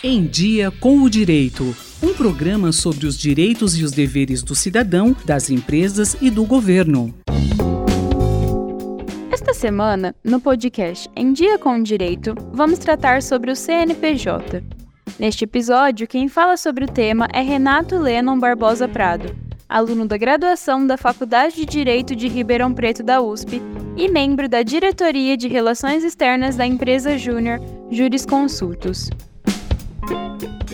Em Dia com o Direito. Um programa sobre os direitos e os deveres do cidadão, das empresas e do governo. Esta semana, no podcast Em Dia com o Direito, vamos tratar sobre o CNPJ. Neste episódio, quem fala sobre o tema é Renato Lennon Barbosa Prado, aluno da graduação da Faculdade de Direito de Ribeirão Preto da USP e membro da diretoria de Relações Externas da empresa Júnior Jurisconsultos.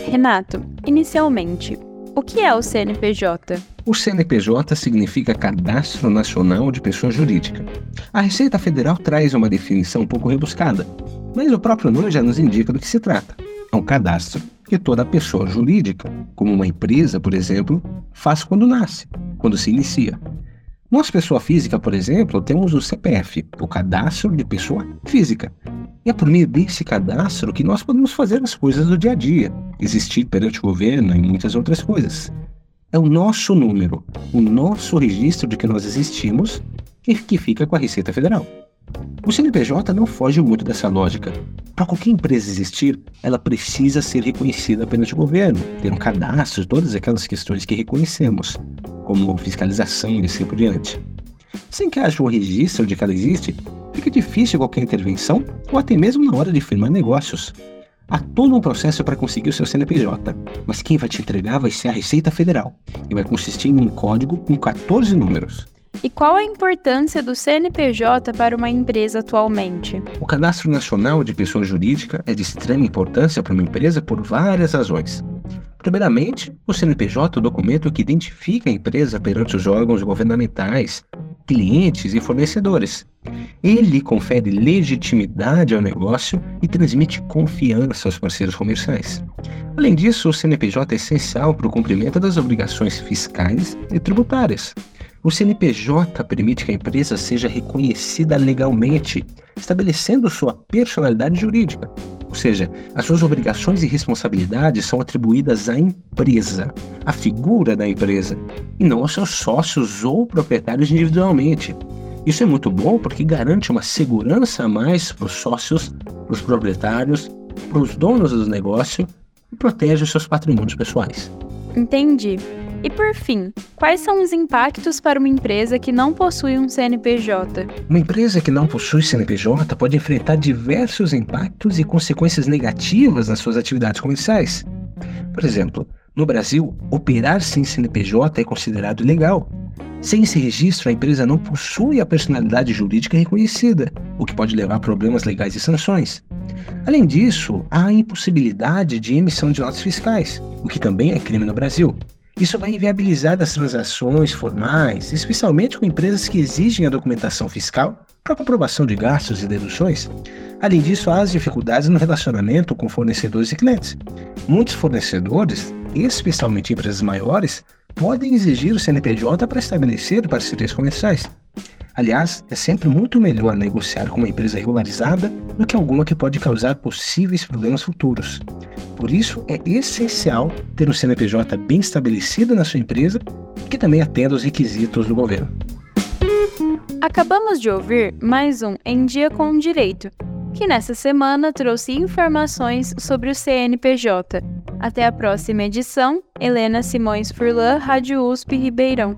Renato, inicialmente, o que é o CNPJ? O CNPJ significa Cadastro Nacional de Pessoa Jurídica. A Receita Federal traz uma definição um pouco rebuscada, mas o próprio nome já nos indica do que se trata. É um cadastro que toda pessoa jurídica, como uma empresa, por exemplo, faz quando nasce, quando se inicia. Nós, pessoa física, por exemplo, temos o CPF, o Cadastro de Pessoa Física. E é por meio desse cadastro que nós podemos fazer as coisas do dia a dia, existir perante o governo e muitas outras coisas. É o nosso número, o nosso registro de que nós existimos, que fica com a Receita Federal. O CNPJ não foge muito dessa lógica. Para qualquer empresa existir, ela precisa ser reconhecida perante o governo, ter um cadastro, todas aquelas questões que reconhecemos, como fiscalização e assim por diante. Sem que haja um registro de que ela existe, fica difícil qualquer intervenção ou até mesmo na hora de firmar negócios. Há todo um processo para conseguir o seu CNPJ, mas quem vai te entregar vai ser a Receita Federal e vai consistir em um código com 14 números. E qual a importância do CNPJ para uma empresa atualmente? O Cadastro Nacional de Pessoa Jurídica é de extrema importância para uma empresa por várias razões. Primeiramente, o CNPJ é o documento que identifica a empresa perante os órgãos governamentais, clientes e fornecedores. Ele confere legitimidade ao negócio e transmite confiança aos parceiros comerciais. Além disso, o CNPJ é essencial para o cumprimento das obrigações fiscais e tributárias. O CNPJ permite que a empresa seja reconhecida legalmente, estabelecendo sua personalidade jurídica. Ou seja, as suas obrigações e responsabilidades são atribuídas à empresa, à figura da empresa, e não aos seus sócios ou proprietários individualmente. Isso é muito bom porque garante uma segurança a mais para os sócios, para os proprietários, para os donos do negócio e protege os seus patrimônios pessoais. Entendi. E por fim, quais são os impactos para uma empresa que não possui um CNPJ? Uma empresa que não possui CNPJ pode enfrentar diversos impactos e consequências negativas nas suas atividades comerciais. Por exemplo, no Brasil, operar sem CNPJ é considerado ilegal. Sem esse registro, a empresa não possui a personalidade jurídica reconhecida, o que pode levar a problemas legais e sanções. Além disso, há a impossibilidade de emissão de notas fiscais, o que também é crime no Brasil. Isso vai inviabilizar as transações formais, especialmente com empresas que exigem a documentação fiscal para comprovação de gastos e deduções. Além disso, há as dificuldades no relacionamento com fornecedores e clientes. Muitos fornecedores, especialmente empresas maiores, podem exigir o CNPJ para estabelecer parcerias comerciais. Aliás, é sempre muito melhor negociar com uma empresa regularizada do que alguma que pode causar possíveis problemas futuros. Por isso, é essencial ter um CNPJ bem estabelecido na sua empresa que também atenda aos requisitos do governo. Acabamos de ouvir mais um Em Dia com Direito, que nessa semana trouxe informações sobre o CNPJ. Até a próxima edição, Helena Simões Furlan, Rádio USP Ribeirão.